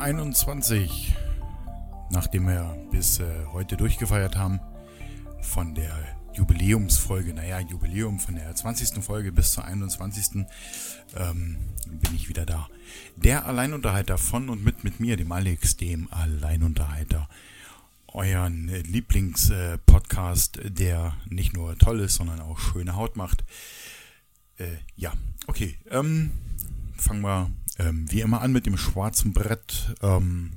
21, nachdem wir bis äh, heute durchgefeiert haben, von der Jubiläumsfolge, naja, Jubiläum von der 20. Folge bis zur 21. Ähm, bin ich wieder da. Der Alleinunterhalter von und mit mit mir, dem Alex, dem Alleinunterhalter. Euren Lieblingspodcast, äh, der nicht nur toll ist, sondern auch schöne Haut macht. Äh, ja, okay. Ähm, fangen wir ähm, wie immer an mit dem schwarzen Brett. Ähm,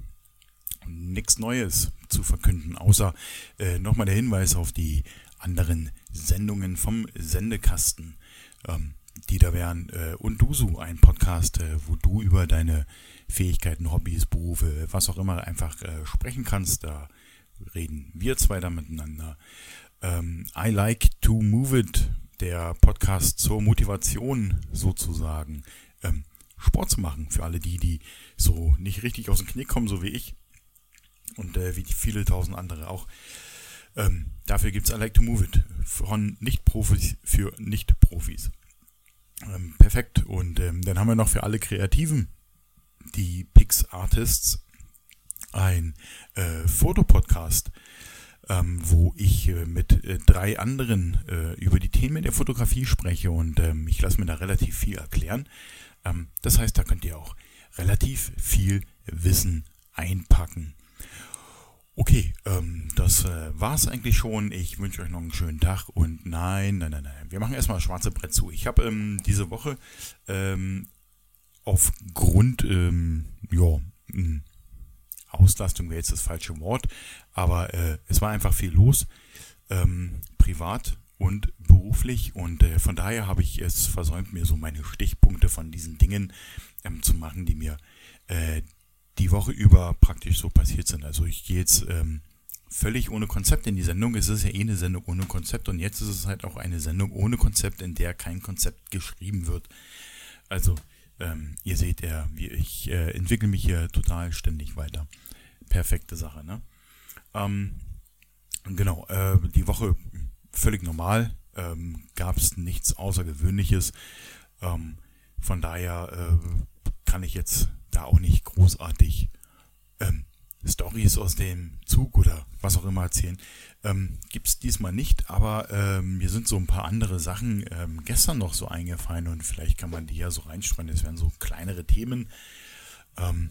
Nichts Neues zu verkünden, außer äh, nochmal der Hinweis auf die anderen Sendungen vom Sendekasten. Ähm, die da wären äh, und Dusu, ein Podcast, äh, wo du über deine Fähigkeiten, Hobbys, Berufe, was auch immer einfach äh, sprechen kannst. Da reden wir zwei da miteinander. Ähm, I Like to Move It, der Podcast zur Motivation sozusagen. Ähm, Sport zu machen. Für alle die, die so nicht richtig aus dem Knick kommen, so wie ich. Und äh, wie viele tausend andere auch. Ähm, dafür gibt es I Like to Move It von Nicht-Profis für Nicht-Profis. Ähm, perfekt. Und ähm, dann haben wir noch für alle Kreativen, die Pix Artists, ein äh, Fotopodcast, ähm, wo ich äh, mit äh, drei anderen äh, über die Themen der Fotografie spreche und ähm, ich lasse mir da relativ viel erklären. Ähm, das heißt, da könnt ihr auch relativ viel Wissen einpacken. Okay, ähm, das äh, war's eigentlich schon. Ich wünsche euch noch einen schönen Tag und nein, nein, nein, nein. Wir machen erstmal das schwarze Brett zu. Ich habe ähm, diese Woche ähm, aufgrund, ja, hm, Auslastung wäre jetzt das falsche Wort, aber äh, es war einfach viel los, ähm, privat und beruflich und äh, von daher habe ich es versäumt, mir so meine Stichpunkte von diesen Dingen ähm, zu machen, die mir äh, die Woche über praktisch so passiert sind. Also ich gehe jetzt ähm, völlig ohne Konzept in die Sendung. Es ist ja eh eine Sendung ohne Konzept und jetzt ist es halt auch eine Sendung ohne Konzept, in der kein Konzept geschrieben wird. Also ähm, ihr seht ja, ich äh, entwickle mich hier total ständig weiter. Perfekte Sache, ne? Ähm, genau, äh, die Woche völlig normal, ähm, gab es nichts Außergewöhnliches. Ähm, von daher äh, kann ich jetzt da auch nicht großartig ähm, Stories aus dem Zug oder was auch immer erzählen. Ähm, Gibt es diesmal nicht, aber ähm, mir sind so ein paar andere Sachen ähm, gestern noch so eingefallen und vielleicht kann man die ja so reinstreuen. Das wären so kleinere Themen. Ähm,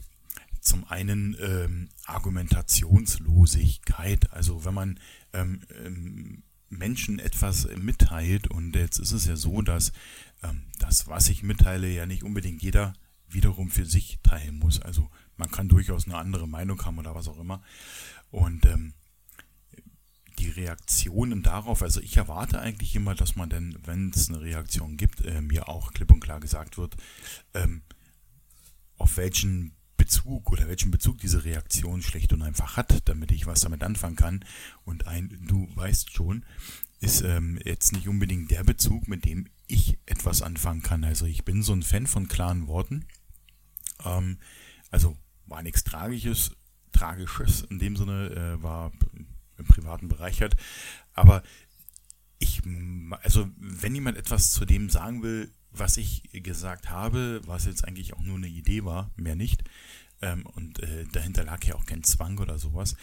zum einen ähm, Argumentationslosigkeit, also wenn man ähm, ähm, Menschen etwas mitteilt und jetzt ist es ja so, dass ähm, das, was ich mitteile, ja nicht unbedingt jeder wiederum für sich teilen muss. Also man kann durchaus eine andere Meinung haben oder was auch immer. Und ähm, die Reaktionen darauf, also ich erwarte eigentlich immer, dass man denn, wenn es eine Reaktion gibt, äh, mir auch klipp und klar gesagt wird, ähm, auf welchen Bezug oder welchen Bezug diese Reaktion schlecht und einfach hat, damit ich was damit anfangen kann. Und ein Du weißt schon, ist ähm, jetzt nicht unbedingt der Bezug, mit dem ich etwas anfangen kann. Also ich bin so ein Fan von klaren Worten. Ähm, also war nichts Tragisches, Tragisches in dem Sinne, äh, war im privaten Bereich halt. Aber ich, also wenn jemand etwas zu dem sagen will, was ich gesagt habe, was jetzt eigentlich auch nur eine Idee war, mehr nicht, ähm, und äh, dahinter lag ja auch kein Zwang oder sowas,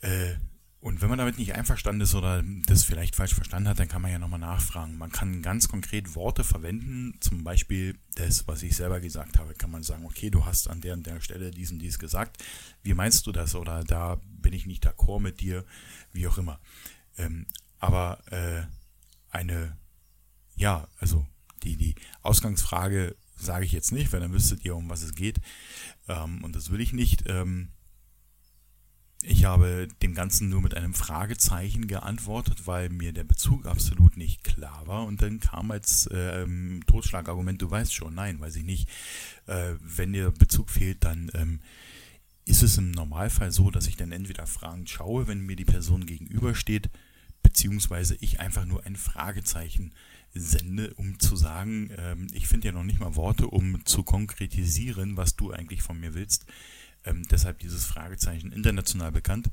äh, und wenn man damit nicht einverstanden ist oder das vielleicht falsch verstanden hat, dann kann man ja nochmal nachfragen. Man kann ganz konkret Worte verwenden, zum Beispiel das, was ich selber gesagt habe, kann man sagen, okay, du hast an der und der Stelle dies und dies gesagt. Wie meinst du das? Oder da bin ich nicht d'accord mit dir, wie auch immer. Ähm, aber äh, eine, ja, also die, die Ausgangsfrage sage ich jetzt nicht, weil dann wüsstet ihr, um was es geht. Ähm, und das will ich nicht. Ähm, ich habe dem Ganzen nur mit einem Fragezeichen geantwortet, weil mir der Bezug absolut nicht klar war. Und dann kam als ähm, Totschlagargument, du weißt schon, nein, weiß ich nicht. Äh, wenn der Bezug fehlt, dann ähm, ist es im Normalfall so, dass ich dann entweder fragend schaue, wenn mir die Person gegenübersteht, beziehungsweise ich einfach nur ein Fragezeichen sende, um zu sagen, ähm, ich finde ja noch nicht mal Worte, um zu konkretisieren, was du eigentlich von mir willst. Ähm, deshalb dieses Fragezeichen international bekannt.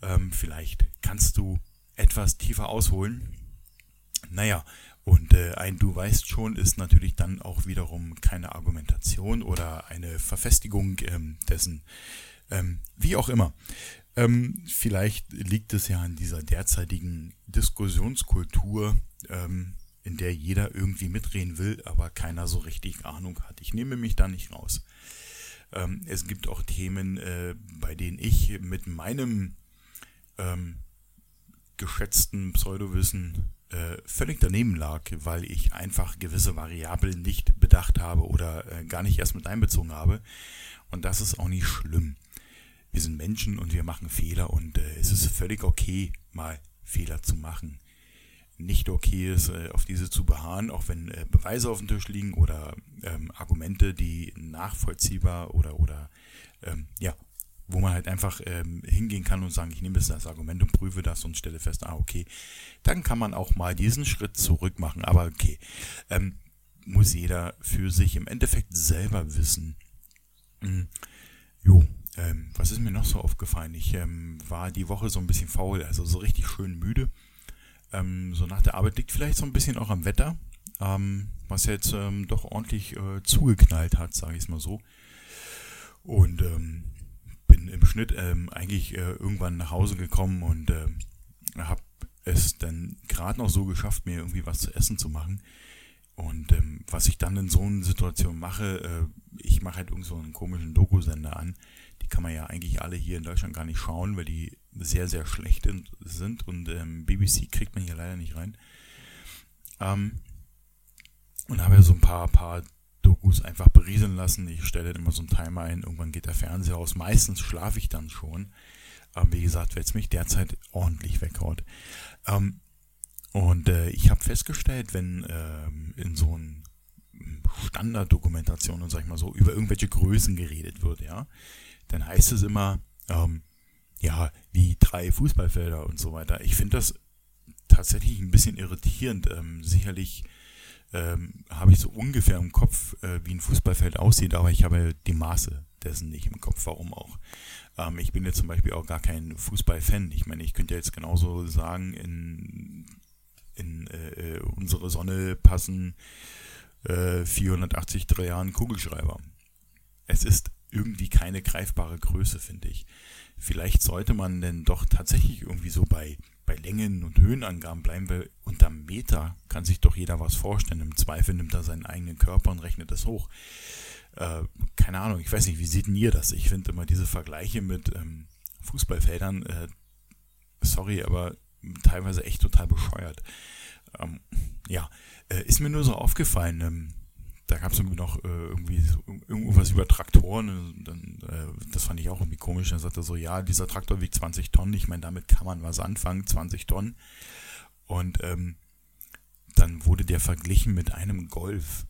Ähm, vielleicht kannst du etwas tiefer ausholen. Naja, Und äh, ein Du weißt schon ist natürlich dann auch wiederum keine Argumentation oder eine Verfestigung ähm, dessen, ähm, wie auch immer. Ähm, vielleicht liegt es ja an dieser derzeitigen Diskussionskultur, ähm, in der jeder irgendwie mitreden will, aber keiner so richtig Ahnung hat. Ich nehme mich da nicht raus. Ähm, es gibt auch Themen, äh, bei denen ich mit meinem ähm, geschätzten Pseudowissen äh, völlig daneben lag, weil ich einfach gewisse Variablen nicht bedacht habe oder äh, gar nicht erst mit einbezogen habe. Und das ist auch nicht schlimm. Wir sind Menschen und wir machen Fehler und äh, es ist völlig okay, mal Fehler zu machen nicht okay ist, äh, auf diese zu beharren, auch wenn äh, Beweise auf dem Tisch liegen oder ähm, Argumente, die nachvollziehbar oder, oder ähm, ja, wo man halt einfach ähm, hingehen kann und sagen, ich nehme das als Argument und prüfe das und stelle fest, ah, okay, dann kann man auch mal diesen Schritt zurück machen, aber okay, ähm, muss jeder für sich im Endeffekt selber wissen. Hm, jo, ähm, was ist mir noch so aufgefallen? Ich ähm, war die Woche so ein bisschen faul, also so richtig schön müde ähm, so nach der Arbeit liegt vielleicht so ein bisschen auch am Wetter, ähm, was jetzt ähm, doch ordentlich äh, zugeknallt hat, sage ich es mal so. Und ähm, bin im Schnitt ähm, eigentlich äh, irgendwann nach Hause gekommen und äh, habe es dann gerade noch so geschafft, mir irgendwie was zu essen zu machen. Und ähm, was ich dann in so einer Situation mache, äh, ich mache halt irgend so einen komischen Doku-Sender an. Die kann man ja eigentlich alle hier in Deutschland gar nicht schauen, weil die sehr, sehr schlecht sind und ähm, BBC kriegt man hier leider nicht rein. Ähm, und habe ja so ein paar, paar Dokus einfach berieseln lassen. Ich stelle immer so einen Timer ein, irgendwann geht der Fernseher aus. Meistens schlafe ich dann schon. Aber wie gesagt, weil es mich derzeit ordentlich weghaut. Ähm, und äh, ich habe festgestellt, wenn ähm, in so einem Standarddokumentationen, sag ich mal so, über irgendwelche Größen geredet wird, ja, dann heißt es immer, ähm, ja, wie drei Fußballfelder und so weiter. Ich finde das tatsächlich ein bisschen irritierend. Ähm, sicherlich ähm, habe ich so ungefähr im Kopf, äh, wie ein Fußballfeld aussieht, aber ich habe die Maße dessen nicht im Kopf. Warum auch? Ähm, ich bin jetzt zum Beispiel auch gar kein Fußballfan. Ich meine, ich könnte jetzt genauso sagen, in, in äh, äh unsere Sonne passen äh, 480 Trilliarden Kugelschreiber. Es ist irgendwie keine greifbare Größe, finde ich vielleicht sollte man denn doch tatsächlich irgendwie so bei, bei Längen und Höhenangaben bleiben, weil unter Meter kann sich doch jeder was vorstellen. Im Zweifel nimmt er seinen eigenen Körper und rechnet das hoch. Äh, keine Ahnung, ich weiß nicht, wie seht ihr das? Ich finde immer diese Vergleiche mit ähm, Fußballfeldern, äh, sorry, aber teilweise echt total bescheuert. Ähm, ja, äh, ist mir nur so aufgefallen. Ähm, da gab es irgendwie noch äh, irgendwie so, irgendwas über Traktoren. Und dann, äh, das fand ich auch irgendwie komisch. Dann sagte er so, ja, dieser Traktor wiegt 20 Tonnen. Ich meine, damit kann man was anfangen, 20 Tonnen. Und ähm, dann wurde der verglichen mit einem Golf.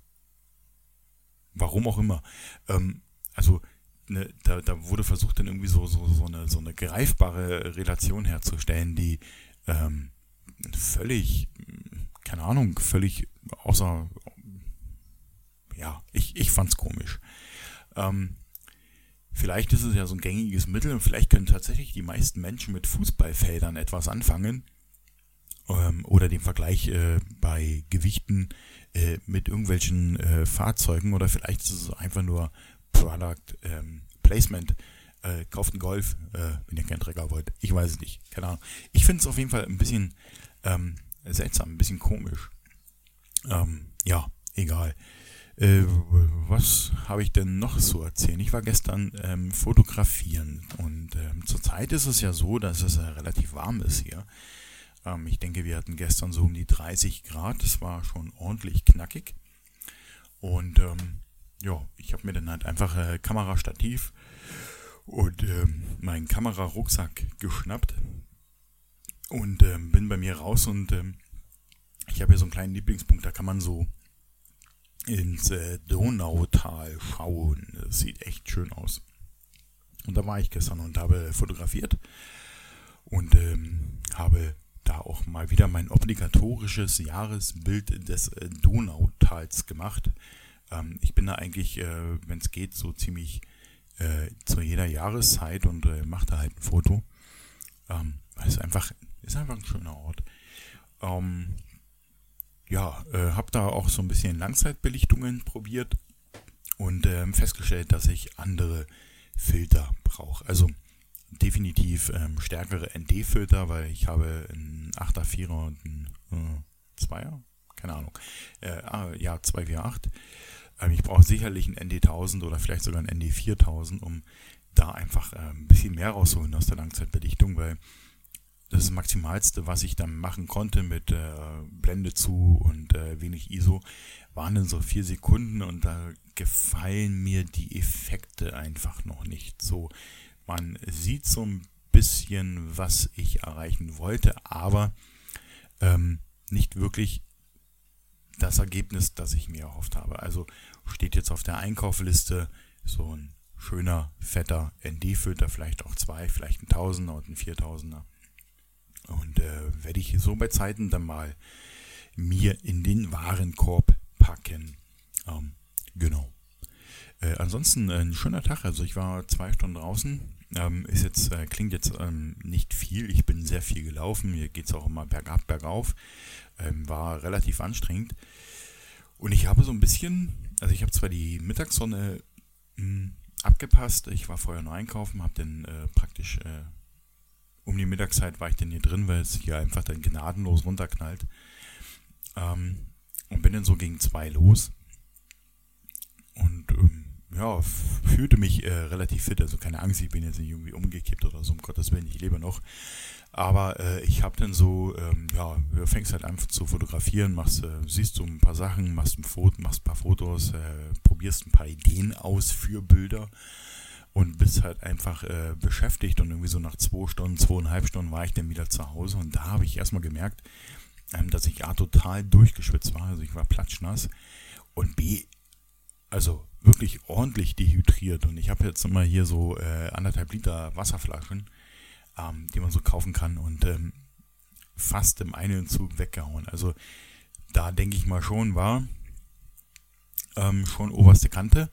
Warum auch immer. Ähm, also ne, da, da wurde versucht, dann irgendwie so, so, so, eine, so eine greifbare Relation herzustellen, die ähm, völlig, keine Ahnung, völlig außer, ja, ich, ich fand's komisch. Ähm, vielleicht ist es ja so ein gängiges Mittel und vielleicht können tatsächlich die meisten Menschen mit Fußballfeldern etwas anfangen. Ähm, oder den Vergleich äh, bei Gewichten äh, mit irgendwelchen äh, Fahrzeugen oder vielleicht ist es einfach nur Product ähm, Placement. Äh, kauft einen Golf, äh, wenn ihr keinen Trecker wollt. Ich weiß es nicht. Keine Ahnung. Ich finde es auf jeden Fall ein bisschen ähm, seltsam, ein bisschen komisch. Ähm, ja, egal. Äh, was habe ich denn noch zu erzählen? Ich war gestern ähm, fotografieren und ähm, zurzeit ist es ja so, dass es äh, relativ warm ist hier. Ähm, ich denke, wir hatten gestern so um die 30 Grad. Es war schon ordentlich knackig. Und ähm, ja, ich habe mir dann halt einfach äh, Kamerastativ und ähm, meinen Kamerarucksack geschnappt und ähm, bin bei mir raus und ich habe hier so einen kleinen Lieblingspunkt, da kann man so ins äh, Donautal schauen. Das sieht echt schön aus. Und da war ich gestern und habe fotografiert und ähm, habe da auch mal wieder mein obligatorisches Jahresbild des äh, Donautals gemacht. Ähm, ich bin da eigentlich, äh, wenn es geht, so ziemlich äh, zu jeder Jahreszeit und äh, mache da halt ein Foto. Ähm, es einfach, ist einfach ein schöner Ort. Ähm, ja, äh, habe da auch so ein bisschen Langzeitbelichtungen probiert und ähm, festgestellt, dass ich andere Filter brauche. Also definitiv ähm, stärkere ND-Filter, weil ich habe einen 8er, 4er und einen äh, 2er, keine Ahnung, äh, ah, ja, 248. Ähm, ich brauche sicherlich einen ND1000 oder vielleicht sogar einen ND4000, um da einfach äh, ein bisschen mehr rausholen aus der Langzeitbelichtung, weil das, das Maximalste, was ich dann machen konnte mit äh, Blende zu und äh, wenig ISO, waren dann so vier Sekunden und da gefallen mir die Effekte einfach noch nicht so. Man sieht so ein bisschen, was ich erreichen wollte, aber ähm, nicht wirklich das Ergebnis, das ich mir erhofft habe. Also steht jetzt auf der Einkaufliste so ein schöner, fetter ND-Filter, vielleicht auch zwei, vielleicht ein Tausender und ein Viertausender. Und äh, werde ich so bei Zeiten dann mal mir in den Warenkorb packen. Ähm, genau. Äh, ansonsten ein schöner Tag. Also ich war zwei Stunden draußen. Ähm, ist jetzt, äh, klingt jetzt ähm, nicht viel. Ich bin sehr viel gelaufen. Hier geht es auch immer bergab, bergauf. Ähm, war relativ anstrengend. Und ich habe so ein bisschen, also ich habe zwar die Mittagssonne mh, hm, abgepasst. Ich war vorher nur einkaufen, habe dann äh, praktisch äh, um die Mittagszeit war ich dann hier drin, weil es hier einfach dann gnadenlos runterknallt. Ähm, und bin dann so gegen zwei los. Und ähm, ja, fühlte mich äh, relativ fit. Also keine Angst, ich bin jetzt nicht irgendwie umgekippt oder so, um Gottes Willen, ich lebe noch. Aber äh, ich habe dann so, ähm, ja, fängst halt einfach zu fotografieren, machst, äh, siehst so ein paar Sachen, machst ein Foto, machst ein paar Fotos, äh, probierst ein paar Ideen aus für Bilder und bist halt einfach äh, beschäftigt und irgendwie so nach zwei Stunden, zweieinhalb Stunden war ich dann wieder zu Hause und da habe ich erstmal gemerkt, ähm, dass ich A total durchgeschwitzt war, also ich war platschnass und B, also wirklich ordentlich dehydriert und ich habe jetzt immer hier so äh, anderthalb Liter Wasserflaschen, ähm, die man so kaufen kann und ähm, fast im einen Zug weggehauen. Also da denke ich mal schon war ähm, schon oberste Kante.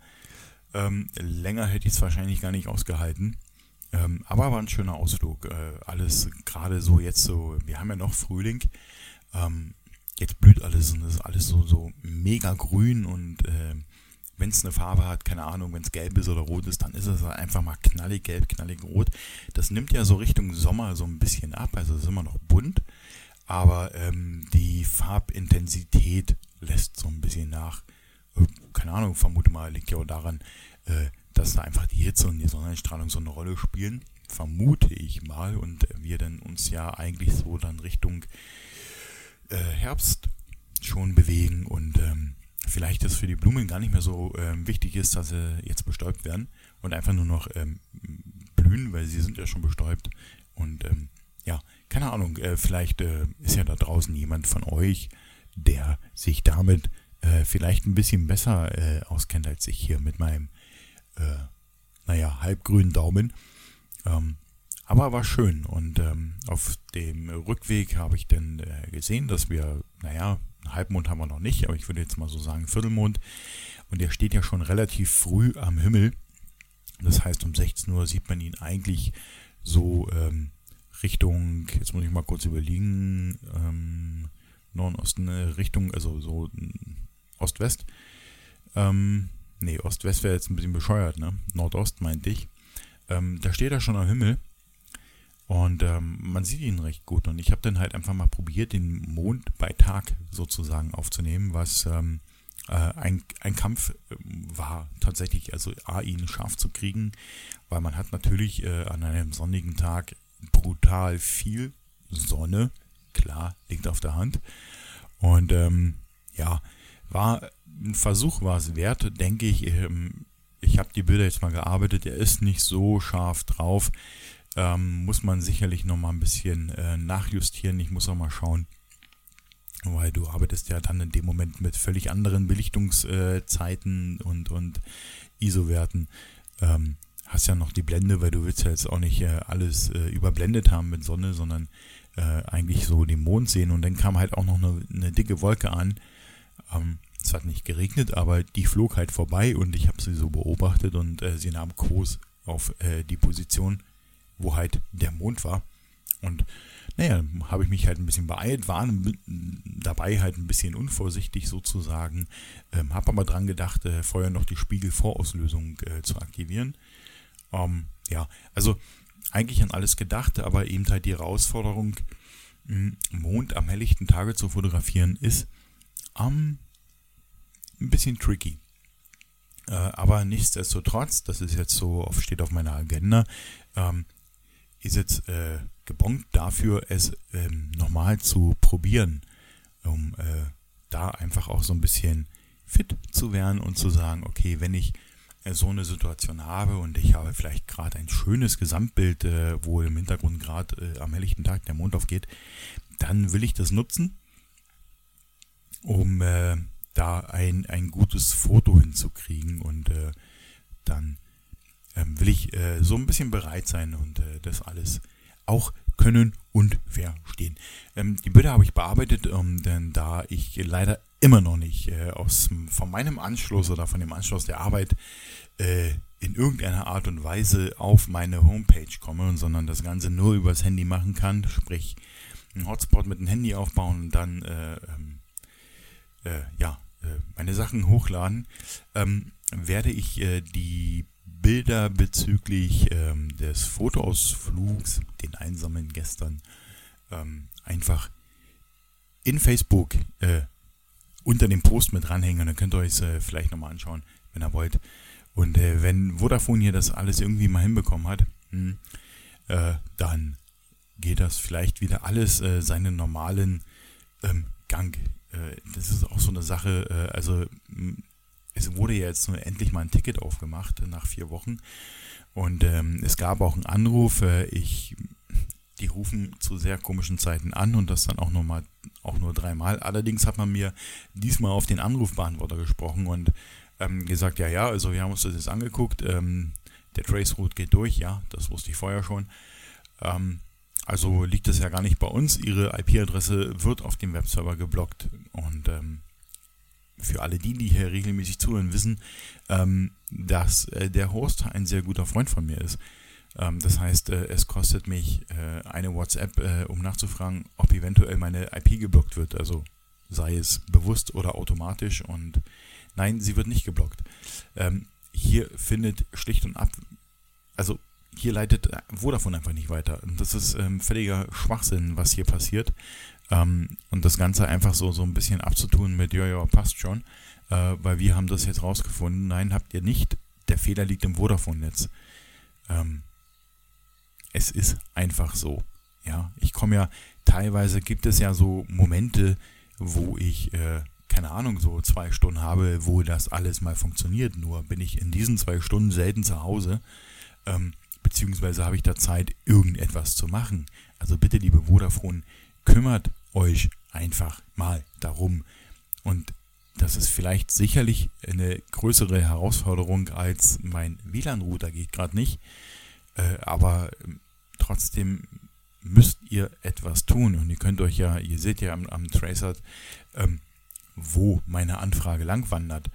Ähm, länger hätte ich es wahrscheinlich gar nicht ausgehalten. Ähm, aber war ein schöner Ausflug. Äh, alles gerade so jetzt so, wir haben ja noch Frühling. Ähm, jetzt blüht alles und ist alles so, so mega grün und äh, wenn es eine Farbe hat, keine Ahnung, wenn es gelb ist oder rot ist, dann ist es einfach mal knallig gelb, knallig rot. Das nimmt ja so Richtung Sommer so ein bisschen ab, also es ist immer noch bunt, aber ähm, die Farbintensität lässt so ein bisschen nach. Keine Ahnung, vermute mal, liegt ja auch daran, äh, dass da einfach die Hitze und die Sonnenstrahlung so eine Rolle spielen. Vermute ich mal und wir dann uns ja eigentlich so dann Richtung äh, Herbst schon bewegen und ähm, vielleicht ist für die Blumen gar nicht mehr so ähm, wichtig ist, dass sie jetzt bestäubt werden und einfach nur noch ähm, blühen, weil sie sind ja schon bestäubt. Und ähm, ja, keine Ahnung, äh, vielleicht äh, ist ja da draußen jemand von euch, der sich damit äh, vielleicht ein bisschen besser äh, auskennt als ich hier mit meinem, äh, naja, halbgrünen Daumen. Ähm, aber war schön und ähm, auf dem Rückweg habe ich dann äh, gesehen, dass wir, naja, Halbmond haben wir noch nicht, aber ich würde jetzt mal so sagen Viertelmond. Und der steht ja schon relativ früh am Himmel. Das heißt, um 16 Uhr sieht man ihn eigentlich so ähm, Richtung, jetzt muss ich mal kurz überlegen, ähm, Norden, Osten, äh, Richtung, also so Ost-West. Ähm, nee, Ost-West wäre jetzt ein bisschen bescheuert, ne? Nordost meinte ich. Ähm, da steht er schon am Himmel und ähm, man sieht ihn recht gut. Und ich habe dann halt einfach mal probiert, den Mond bei Tag sozusagen aufzunehmen, was ähm, äh, ein, ein Kampf äh, war tatsächlich, also A, ihn scharf zu kriegen, weil man hat natürlich äh, an einem sonnigen Tag brutal viel Sonne, klar, liegt auf der Hand. Und ähm, ja, war ein Versuch war es wert, denke ich. Ähm, ich habe die Bilder jetzt mal gearbeitet, er ist nicht so scharf drauf ähm, muss man sicherlich noch mal ein bisschen äh, nachjustieren. Ich muss auch mal schauen, weil du arbeitest ja dann in dem Moment mit völlig anderen Belichtungszeiten äh, und, und ISO-Werten. Ähm, hast ja noch die Blende, weil du willst ja jetzt auch nicht äh, alles äh, überblendet haben mit Sonne, sondern äh, eigentlich so den Mond sehen. Und dann kam halt auch noch eine, eine dicke Wolke an. Ähm, es hat nicht geregnet, aber die flog halt vorbei und ich habe sie so beobachtet und äh, sie nahm Kurs auf äh, die Position wo halt der Mond war. Und naja, habe ich mich halt ein bisschen beeilt, war dabei halt ein bisschen unvorsichtig sozusagen. Ähm, habe aber dran gedacht, äh, vorher noch die Spiegelvorauslösung äh, zu aktivieren. Ähm, ja, also eigentlich an alles gedacht, aber eben halt die Herausforderung, Mond am helllichten Tage zu fotografieren, ist ähm, ein bisschen tricky. Äh, aber nichtsdestotrotz, das ist jetzt so, steht auf meiner Agenda, ähm, ist jetzt äh, gebongt dafür, es ähm, nochmal zu probieren, um äh, da einfach auch so ein bisschen fit zu werden und zu sagen, okay, wenn ich äh, so eine Situation habe und ich habe vielleicht gerade ein schönes Gesamtbild, äh, wo im Hintergrund gerade äh, am helllichten Tag der Mond aufgeht, dann will ich das nutzen, um äh, da ein, ein gutes Foto hinzukriegen und äh, dann ähm, will ich äh, so ein bisschen bereit sein und äh, das alles auch können und verstehen. Ähm, die Bilder habe ich bearbeitet, ähm, denn da ich leider immer noch nicht äh, aus, von meinem Anschluss oder von dem Anschluss der Arbeit äh, in irgendeiner Art und Weise auf meine Homepage komme, sondern das Ganze nur übers Handy machen kann, sprich einen Hotspot mit dem Handy aufbauen und dann äh, ähm, äh, ja, äh, meine Sachen hochladen, ähm, werde ich äh, die Bilder bezüglich ähm, des Fotoausflugs, den einsamen gestern, ähm, einfach in Facebook äh, unter dem Post mit dranhängen. Dann könnt ihr euch äh, vielleicht nochmal anschauen, wenn ihr wollt. Und äh, wenn Vodafone hier das alles irgendwie mal hinbekommen hat, hm, äh, dann geht das vielleicht wieder alles äh, seinen normalen ähm, Gang. Äh, das ist auch so eine Sache, äh, also es wurde ja jetzt nur endlich mal ein Ticket aufgemacht nach vier Wochen. Und ähm, es gab auch einen Anruf. Äh, ich, die rufen zu sehr komischen Zeiten an und das dann auch nur mal, auch nur dreimal. Allerdings hat man mir diesmal auf den Anrufbeantworter gesprochen und ähm, gesagt, ja, ja, also wir haben uns das jetzt angeguckt. Ähm, der Traceroute geht durch, ja, das wusste ich vorher schon. Ähm, also liegt es ja gar nicht bei uns. Ihre IP-Adresse wird auf dem Webserver geblockt und ähm, für alle die, die hier regelmäßig zuhören, wissen, ähm, dass äh, der Host ein sehr guter Freund von mir ist. Ähm, das heißt, äh, es kostet mich äh, eine WhatsApp, äh, um nachzufragen, ob eventuell meine IP geblockt wird. Also sei es bewusst oder automatisch. Und nein, sie wird nicht geblockt. Ähm, hier findet schlicht und ab, also hier leitet Vodafone einfach nicht weiter. Und das ist ähm, völliger Schwachsinn, was hier passiert. Ähm, und das Ganze einfach so, so ein bisschen abzutun mit, ja, ja, passt schon, äh, weil wir haben das jetzt rausgefunden. Nein, habt ihr nicht. Der Fehler liegt im Vodafone-Netz. Ähm, es ist einfach so. Ja, ich komme ja, teilweise gibt es ja so Momente, wo ich, äh, keine Ahnung, so zwei Stunden habe, wo das alles mal funktioniert. Nur bin ich in diesen zwei Stunden selten zu Hause, ähm, beziehungsweise habe ich da Zeit, irgendetwas zu machen. Also bitte, liebe Vodafone, kümmert euch einfach mal darum. Und das ist vielleicht sicherlich eine größere Herausforderung als mein WLAN-Router geht gerade nicht. Äh, aber ähm, trotzdem müsst ihr etwas tun. Und ihr könnt euch ja, ihr seht ja am, am Tracer, ähm, wo meine Anfrage lang wandert.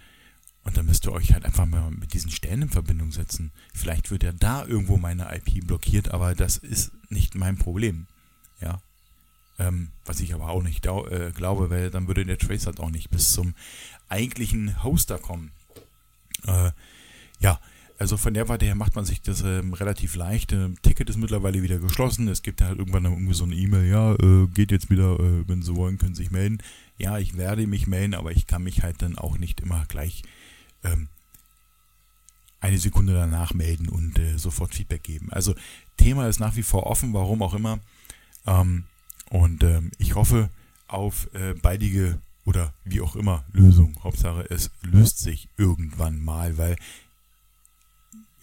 Und dann müsst ihr euch halt einfach mal mit diesen Stellen in Verbindung setzen. Vielleicht wird ja da irgendwo meine IP blockiert, aber das ist nicht mein Problem. Ja, ähm, was ich aber auch nicht äh, glaube, weil dann würde der Tracer auch nicht bis zum eigentlichen Hoster kommen. Äh, ja, also von der Warte her macht man sich das ähm, relativ leicht. Ähm, Ticket ist mittlerweile wieder geschlossen. Es gibt halt irgendwann irgendwie so eine E-Mail, ja, äh, geht jetzt wieder, äh, wenn Sie wollen, können Sie sich melden. Ja, ich werde mich melden, aber ich kann mich halt dann auch nicht immer gleich ähm, eine Sekunde danach melden und äh, sofort Feedback geben. Also Thema ist nach wie vor offen, warum auch immer. Ähm, und ähm, ich hoffe auf äh, baldige oder wie auch immer Lösung. Hauptsache, es löst sich irgendwann mal, weil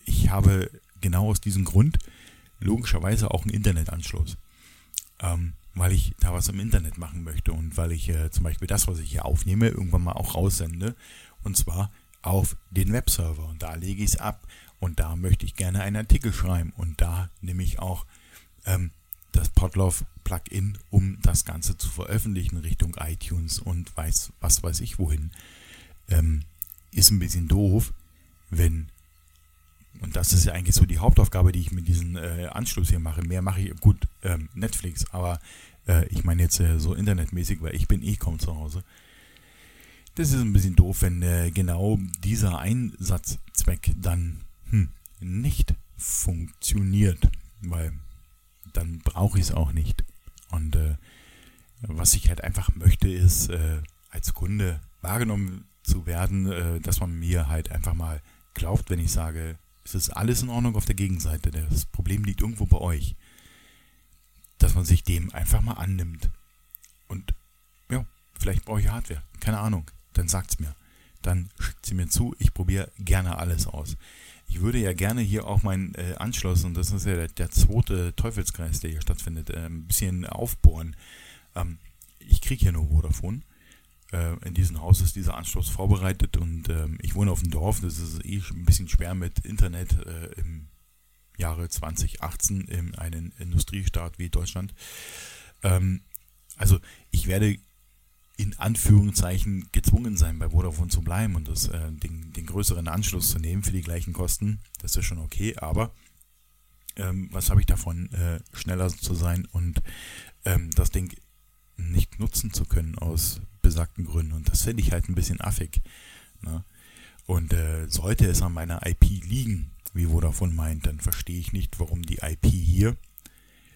ich habe genau aus diesem Grund logischerweise auch einen Internetanschluss. Ähm, weil ich da was im Internet machen möchte und weil ich äh, zum Beispiel das, was ich hier aufnehme, irgendwann mal auch raussende. Und zwar auf den Webserver. Und da lege ich es ab. Und da möchte ich gerne einen Artikel schreiben. Und da nehme ich auch ähm, das Podlove-Plugin, um das Ganze zu veröffentlichen Richtung iTunes und weiß, was weiß ich wohin. Ähm, ist ein bisschen doof, wenn, und das ist ja eigentlich so die Hauptaufgabe, die ich mit diesem äh, Anschluss hier mache. Mehr mache ich, gut, ähm, Netflix, aber Äh, ich meine jetzt äh, so internetmäßig, weil ich bin eh kaum zu Hause. Das ist ein bisschen doof, wenn äh, genau dieser Einsatzzweck dann hm, nicht funktioniert, weil dann brauche ich es auch nicht. Und äh, was ich halt einfach möchte, ist äh, als Kunde wahrgenommen zu werden, äh, dass man mir halt einfach mal glaubt, wenn ich sage, es ist alles in Ordnung auf der Gegenseite. Das Problem liegt irgendwo bei euch. Dass man sich dem einfach mal annimmt. Und ja, vielleicht brauche ich Hardware. Keine Ahnung. Dann sagt es mir. Dann schickt sie mir zu. Ich probiere gerne alles aus. Ich würde ja gerne hier auch meinen äh, Anschluss, und das ist ja der, der zweite Teufelskreis, der hier stattfindet, äh, ein bisschen aufbohren. Ähm, ich kriege hier nur Vodafone. Äh, in diesem Haus ist dieser Anschluss vorbereitet und ähm, ich wohne auf dem Dorf. Das ist eh ein bisschen schwer mit Internet äh, im Jahre 2018 in einem Industriestaat wie Deutschland. Ähm, also ich werde in Anführungszeichen gezwungen sein, bei Vodafone zu bleiben und das, äh, den, den, größeren Anschluss zu nehmen für die gleichen Kosten. Das ist schon okay, aber ähm, was habe ich davon, äh, schneller zu sein und ähm, das Ding nicht nutzen zu können aus besagten Gründen. Und das finde ich halt ein bisschen affig. Ne? Und äh, sollte es an meiner IP liegen, wie Vodafone meint, dann verstehe ich nicht, warum die IP hier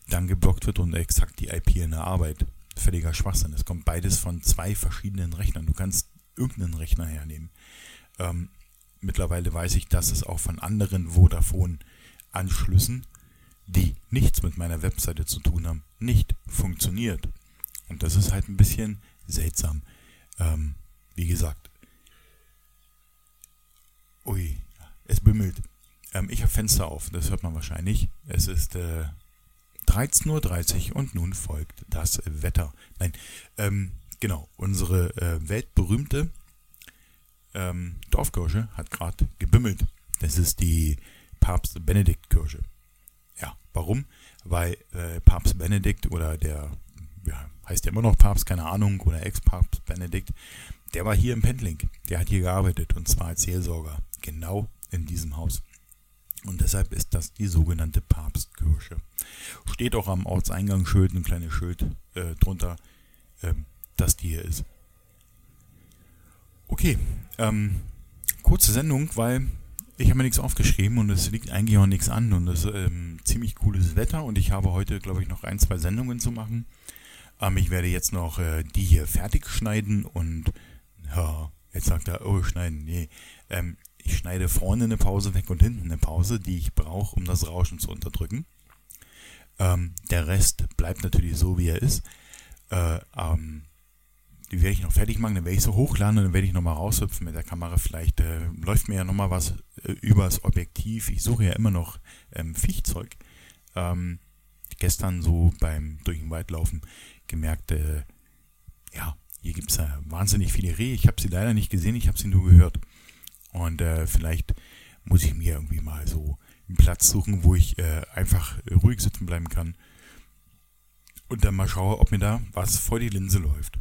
dann geblockt wird und exakt die IP in der Arbeit. Völliger Schwachsinn. Es kommt beides von zwei verschiedenen Rechnern. Du kannst irgendeinen Rechner hernehmen. Ähm, mittlerweile weiß ich, dass es auch von anderen Vodafone-Anschlüssen, die nichts mit meiner Webseite zu tun haben, nicht funktioniert. Und das ist halt ein bisschen seltsam. Ähm, wie gesagt. Ui, es bimmelt. Ähm, ich habe Fenster auf, das hört man wahrscheinlich. Es ist äh, 13.30 Uhr und nun folgt das Wetter. Nein, ähm, genau, unsere äh, weltberühmte ähm, Dorfkirche hat gerade gebimmelt. Das ist die Papst Benedikt Kirche. Ja, warum? Weil äh, Papst Benedikt oder der ja, heißt ja immer noch Papst, keine Ahnung, oder Ex-Papst Benedikt, der war hier im Pendling. Der hat hier gearbeitet und zwar als Seelsorger. Genau in diesem Haus. Und deshalb ist das die sogenannte Papstkirche. Steht auch am Ortseingangsschild ein kleines Schild äh, drunter, ähm, dass die hier ist. Okay, ähm, kurze Sendung, weil ich habe mir nichts aufgeschrieben und es liegt eigentlich auch nichts an und es ist ähm, ziemlich cooles Wetter und ich habe heute, glaube ich, noch ein, zwei Sendungen zu machen. Ähm, ich werde jetzt noch äh, die hier fertig schneiden und ja, jetzt sagt er, oh, schneiden, nee. Ähm, ich schneide vorne eine Pause weg und hinten eine Pause, die ich brauche, um das Rauschen zu unterdrücken. Ähm, der Rest bleibt natürlich so, wie er ist. Äh, ähm, die werde ich noch fertig machen, dann werde ich so hochladen und dann werde ich nochmal raushüpfen mit der Kamera. Vielleicht äh, läuft mir ja nochmal was äh, übers Objektiv. Ich suche ja immer noch ähm, Viechzeug. Ähm, gestern so beim durch den Wald laufen gemerkt, äh, ja, hier gibt es ja wahnsinnig viele Rehe. Ich habe sie leider nicht gesehen, ich habe sie nur gehört. Und äh, vielleicht muss ich mir irgendwie mal so einen Platz suchen, wo ich äh, einfach ruhig sitzen bleiben kann. Und dann mal schaue, ob mir da was vor die Linse läuft.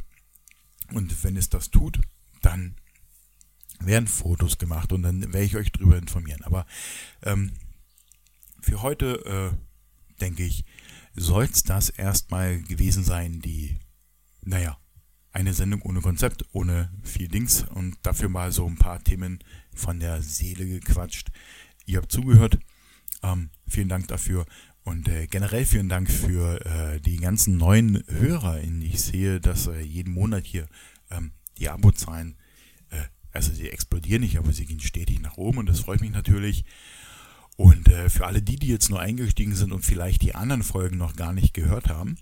Und wenn es das tut, dann werden Fotos gemacht und dann werde ich euch darüber informieren. Aber ähm, für heute äh, denke ich, soll es das erstmal gewesen sein, die, naja, eine Sendung ohne Konzept, ohne viel Dings und dafür mal so ein paar Themen von der Seele gequatscht. Ihr habt zugehört. Ähm, vielen Dank dafür. Und äh, generell vielen Dank für äh, die ganzen neuen Hörer. Ich sehe, dass äh, jeden Monat hier ähm, die Abozahlen, äh, also sie explodieren nicht, aber sie gehen stetig nach oben und das freut mich natürlich. Und äh, für alle die, die jetzt nur eingestiegen sind und vielleicht die anderen Folgen noch gar nicht gehört haben,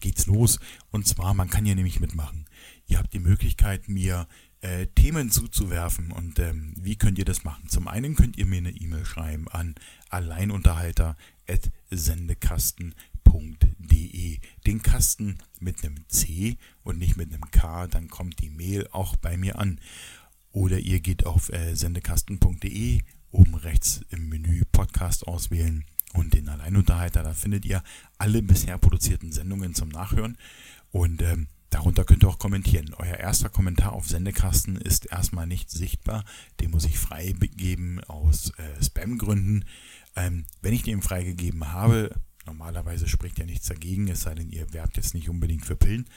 geht's los. Und zwar, man kann hier nämlich mitmachen. Ihr habt die Möglichkeit, mir äh, Themen zuzuwerfen. Und ähm, wie könnt ihr das machen? Zum einen könnt ihr mir eine E-Mail schreiben an alleinunterhalter.sendekasten.de. Den Kasten mit einem C und nicht mit einem K, dann kommt die Mail auch bei mir an. Oder ihr geht auf äh, sendekasten.de oben rechts im Menü Podcast auswählen und den Alleinunterhalter. Da findet ihr alle bisher produzierten Sendungen zum Nachhören und ähm, darunter könnt ihr auch kommentieren. Euer erster Kommentar auf Sendekasten ist erstmal nicht sichtbar. Den muss ich freigeben aus äh, Spam-Gründen. Ähm, wenn ich den freigegeben habe, normalerweise spricht ja nichts dagegen, es sei denn, ihr werbt jetzt nicht unbedingt für Pillen,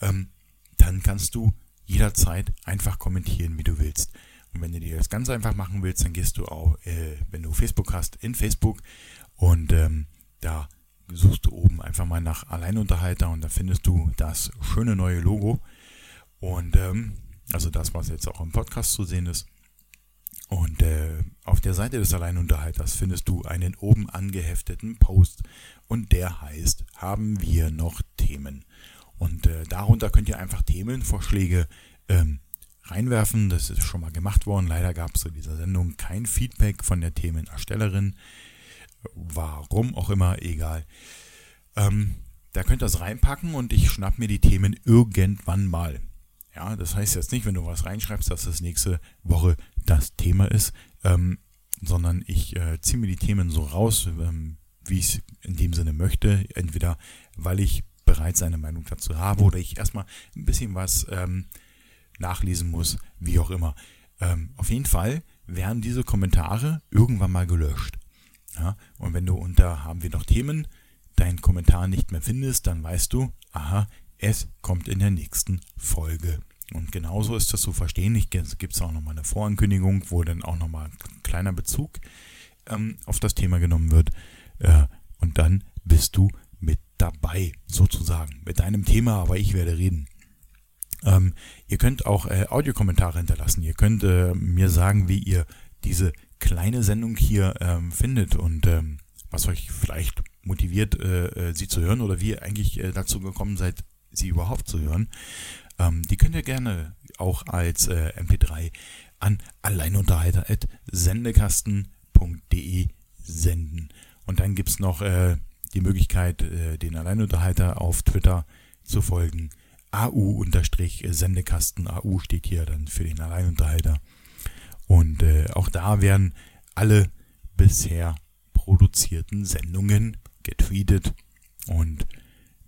ähm, dann kannst du jederzeit einfach kommentieren, wie du willst. Und wenn du dir das ganz einfach machen willst, dann gehst du auch, äh, wenn du Facebook hast, in Facebook und ähm, da suchst du oben einfach mal nach Alleinunterhalter und da findest du das schöne neue Logo. Und ähm, also das, was jetzt auch im Podcast zu sehen ist. Und äh, auf der Seite des Alleinunterhalters findest du einen oben angehefteten Post und der heißt, haben wir noch Themen? Und äh, darunter könnt ihr einfach Themenvorschläge ähm, reinwerfen. Das ist schon mal gemacht worden. Leider gab es zu dieser Sendung kein Feedback von der Themenerstellerin. Warum auch immer, egal. Ähm, da könnt ihr das reinpacken und ich schnapp mir die Themen irgendwann mal. Ja, das heißt jetzt nicht, wenn du was reinschreibst, dass das nächste Woche das Thema ist, ähm, sondern ich äh, ziehe mir die Themen so raus, ähm, wie ich es in dem Sinne möchte. Entweder weil ich bereits eine Meinung dazu habe oder ich erstmal ein bisschen was ähm, nachlesen muss, wie auch immer. Ähm, auf jeden Fall werden diese Kommentare irgendwann mal gelöscht. Ja? Und wenn du unter haben wir noch Themen deinen Kommentar nicht mehr findest, dann weißt du, aha, es kommt in der nächsten Folge. Und genauso ist das zu verstehen. Ich gibt es auch nochmal eine Vorankündigung, wo dann auch nochmal ein kleiner Bezug ähm, auf das Thema genommen wird. Äh, und dann bist du mit dabei, sozusagen, mit deinem Thema, aber ich werde reden. Ähm, ihr könnt auch äh, Audiokommentare hinterlassen. Ihr könnt äh, mir sagen, wie ihr diese kleine Sendung hier ähm, findet und ähm, was euch vielleicht motiviert, äh, äh sie zu hören oder wie ihr eigentlich äh, dazu gekommen seid, sie überhaupt zu hören. Ähm, die könnt ihr gerne auch als äh, MP3 an alleinunterhalter.sendekasten.de senden. Und dann gibt es noch äh, die Möglichkeit, äh, den Alleinunterhalter auf Twitter zu folgen. AU-Sendekasten. AU steht hier dann für den Alleinunterhalter. Und äh, auch da werden alle bisher produzierten Sendungen getweetet. Und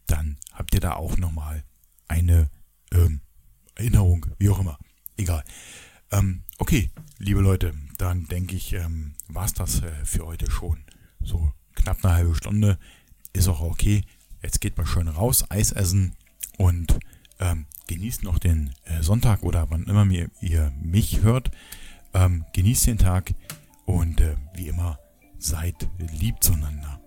dann habt ihr da auch nochmal eine ähm, Erinnerung, wie auch immer. Egal. Ähm, okay, liebe Leute, dann denke ich, ähm, war es das äh, für heute schon. So knapp eine halbe Stunde. Ist auch okay. Jetzt geht mal schön raus, Eis essen und ähm, genießt noch den äh, Sonntag oder wann immer ihr, ihr mich hört. Ähm, genießt den Tag und äh, wie immer seid lieb zueinander.